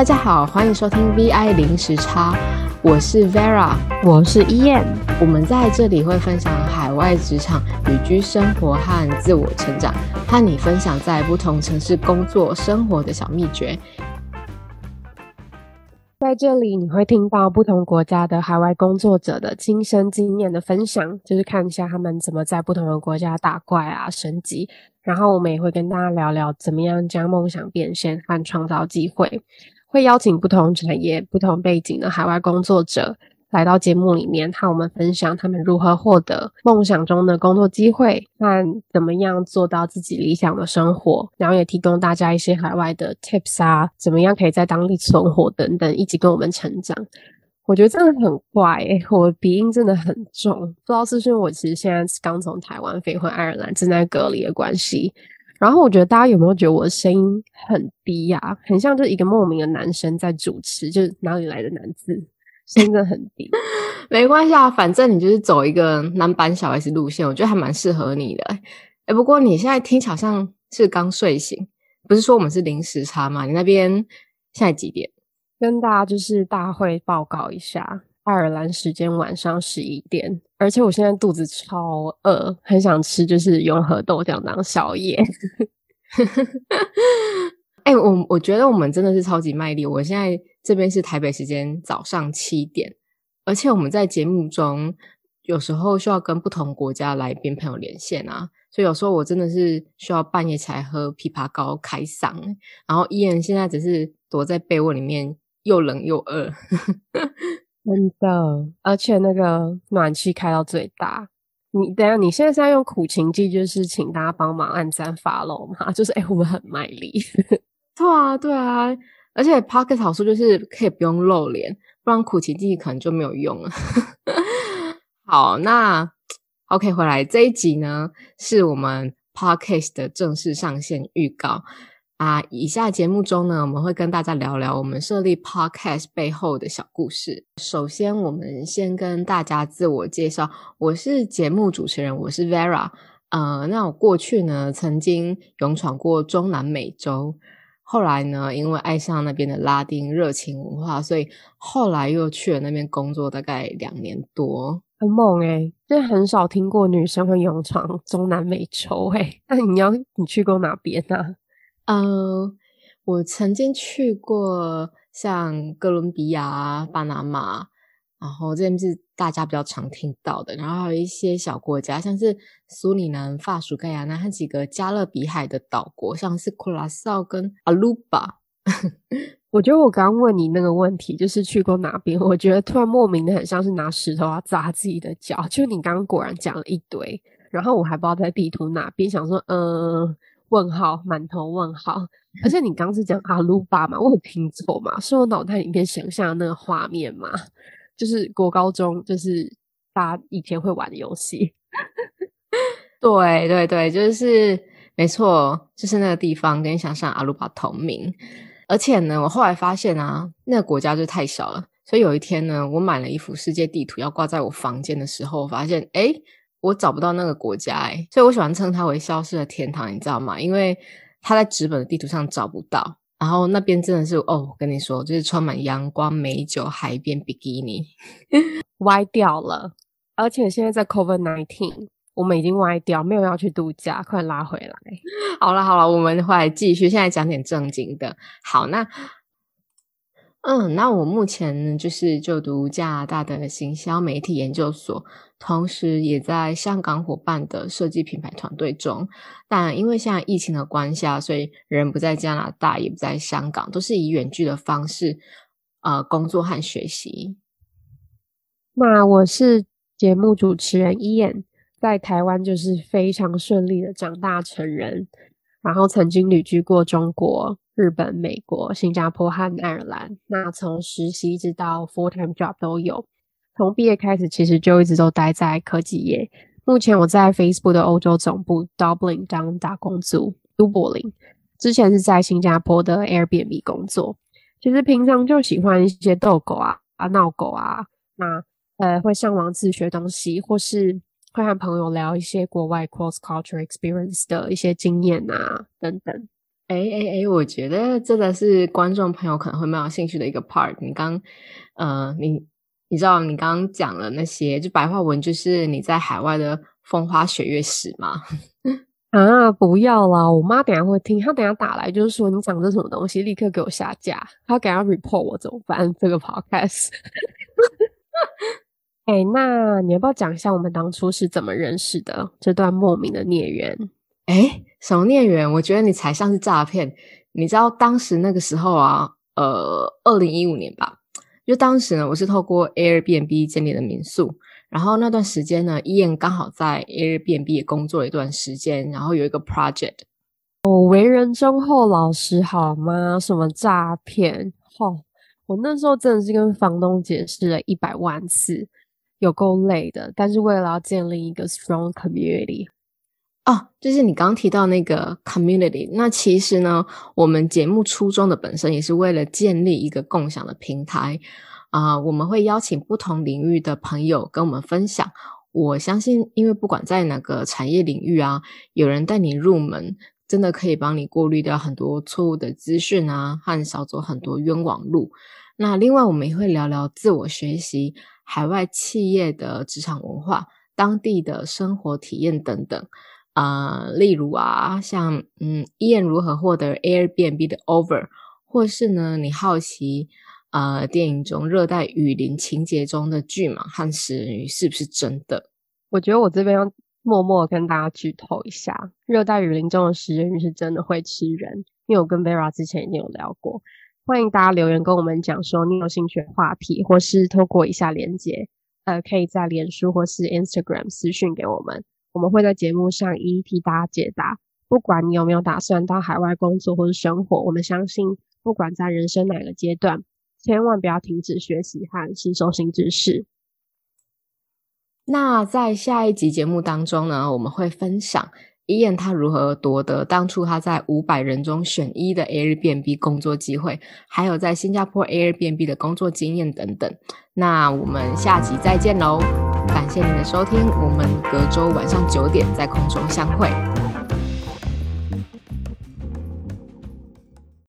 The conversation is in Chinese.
大家好，欢迎收听 VI 零时差，我是 Vera，我是 Ian，我们在这里会分享海外职场、旅居生活和自我成长，和你分享在不同城市工作生活的小秘诀。在这里，你会听到不同国家的海外工作者的亲身经验的分享，就是看一下他们怎么在不同的国家打怪啊、升级。然后我们也会跟大家聊聊怎么样将梦想变现和创造机会。会邀请不同产业、不同背景的海外工作者。来到节目里面，和我们分享他们如何获得梦想中的工作机会，和怎么样做到自己理想的生活，然后也提供大家一些海外的 tips 啊，怎么样可以在当地存活等等，一起跟我们成长。我觉得真的很怪，我鼻音真的很重，不知道是不是我其实现在刚从台湾飞回爱尔兰，正在隔离的关系。然后我觉得大家有没有觉得我的声音很低呀？很像就是一个莫名的男生在主持，就是哪里来的男字？真的很低，没关系啊，反正你就是走一个男版小 S 路线，我觉得还蛮适合你的。哎，不过你现在听起来像是刚睡醒，不是说我们是零时差吗？你那边现在几点？跟大家就是大会报告一下，爱尔兰时间晚上十一点，而且我现在肚子超饿，很想吃就是永和豆浆当宵夜。哎，我我觉得我们真的是超级卖力，我现在。这边是台北时间早上七点，而且我们在节目中有时候需要跟不同国家来宾朋友连线啊，所以有时候我真的是需要半夜起来喝枇杷膏开嗓。然后伊人现在只是躲在被窝里面，又冷又饿，真的，而且那个暖气开到最大。你等下，你现在是在用苦情计，就是请大家帮忙按赞发喽嘛？就是哎，我们很卖力。对啊，对啊。而且 Pocket 好处就是可以不用露脸，不然苦情记可能就没有用了。好，那 OK 回来这一集呢，是我们 Podcast 的正式上线预告啊。以下节目中呢，我们会跟大家聊聊我们设立 Podcast 背后的小故事。首先，我们先跟大家自我介绍，我是节目主持人，我是 Vera。呃，那我过去呢，曾经勇闯过中南美洲。后来呢，因为爱上那边的拉丁热情文化，所以后来又去了那边工作，大概两年多，很猛诶，就很少听过女生会勇闯中南美洲诶。那你要你去过哪边呢？呃，我曾经去过像哥伦比亚、巴拿马。然后这边是大家比较常听到的，然后还有一些小国家，像是苏里南、法属盖亚那和几个加勒比海的岛国，像是库拉绍跟阿鲁巴。我觉得我刚刚问你那个问题，就是去过哪边？我觉得突然莫名的很像是拿石头要砸自己的脚。就你刚刚果然讲了一堆，然后我还不知道在地图哪边，想说嗯，问号，满头问号。而且你刚是讲阿鲁巴嘛？我有听错嘛？是我脑袋里面想象的那个画面嘛？就是国高中，就是大家以前会玩的游戏。对对对，就是没错，就是那个地方跟想象阿鲁巴同名。而且呢，我后来发现啊，那个国家就太小了。所以有一天呢，我买了一幅世界地图要挂在我房间的时候，我发现哎，我找不到那个国家哎。所以我喜欢称它为消失的天堂，你知道吗？因为它在纸本的地图上找不到。然后那边真的是哦，我跟你说，就是充满阳光、美酒、海边、比基尼，歪掉了。而且现在在 COVID nineteen，我们已经歪掉，没有要去度假，快拉回来。好了好了，我们回来继续，现在讲点正经的。好，那嗯，那我目前，就是就读加拿大的行销媒体研究所。同时，也在香港伙伴的设计品牌团队中，但因为现在疫情的关系啊，所以人不在加拿大，也不在香港，都是以远距的方式，呃，工作和学习。那我是节目主持人伊燕，在台湾就是非常顺利的长大成人，然后曾经旅居过中国、日本、美国、新加坡和爱尔兰，那从实习一直到 full time job 都有。从毕业开始，其实就一直都待在科技业。目前我在 Facebook 的欧洲总部 Dublin 当打工族，都柏林。之前是在新加坡的 Airbnb 工作。其实平常就喜欢一些逗狗啊、啊闹狗啊，那呃会上网自学东西，或是会和朋友聊一些国外 cross culture experience 的一些经验啊等等。哎哎哎，我觉得这个是观众朋友可能会蛮有兴趣的一个 part。你刚，呃，你你知道你刚刚讲了那些，就白话文就是你在海外的风花雪月史吗？啊，不要啦！我妈等下会听，她等下打来就是说你讲这什么东西，立刻给我下架。她等下 report 我怎么办？这个 podcast。哎，那你要不要讲一下我们当初是怎么认识的？这段莫名的孽缘。哎，什么孽缘？我觉得你才像是诈骗。你知道当时那个时候啊，呃，二零一五年吧，就当时呢，我是透过 Airbnb 建立的民宿。然后那段时间呢，伊恩刚好在 Airbnb 也工作了一段时间，然后有一个 project。我为人忠厚老实，好吗？什么诈骗？哦，我那时候真的是跟房东解释了一百万次，有够累的。但是为了要建立一个 strong community，哦，就是你刚刚提到那个 community，那其实呢，我们节目初衷的本身也是为了建立一个共享的平台。啊，我们会邀请不同领域的朋友跟我们分享。我相信，因为不管在哪个产业领域啊，有人带你入门，真的可以帮你过滤掉很多错误的资讯啊，和少走很多冤枉路。那另外，我们也会聊聊自我学习、海外企业的职场文化、当地的生活体验等等。啊，例如啊，像嗯，伊燕如何获得 Airbnb 的 Over，或是呢，你好奇。呃，电影中热带雨林情节中的巨蟒和食人鱼是不是真的？我觉得我这边要默默跟大家剧透一下，热带雨林中的食人鱼是真的会吃人，因为我跟 Vera 之前已经有聊过。欢迎大家留言跟我们讲说你有兴趣的话题，或是透过以下连接，呃，可以在脸书或是 Instagram 私讯给我们，我们会在节目上一一替大家解答。不管你有没有打算到海外工作或是生活，我们相信，不管在人生哪个阶段。千万不要停止学习和吸收新知识。那在下一集节目当中呢，我们会分享伊燕他如何夺得当初他在五百人中选一的 Airbnb 工作机会，还有在新加坡 Airbnb 的工作经验等等。那我们下集再见喽！感谢您的收听，我们隔周晚上九点在空中相会。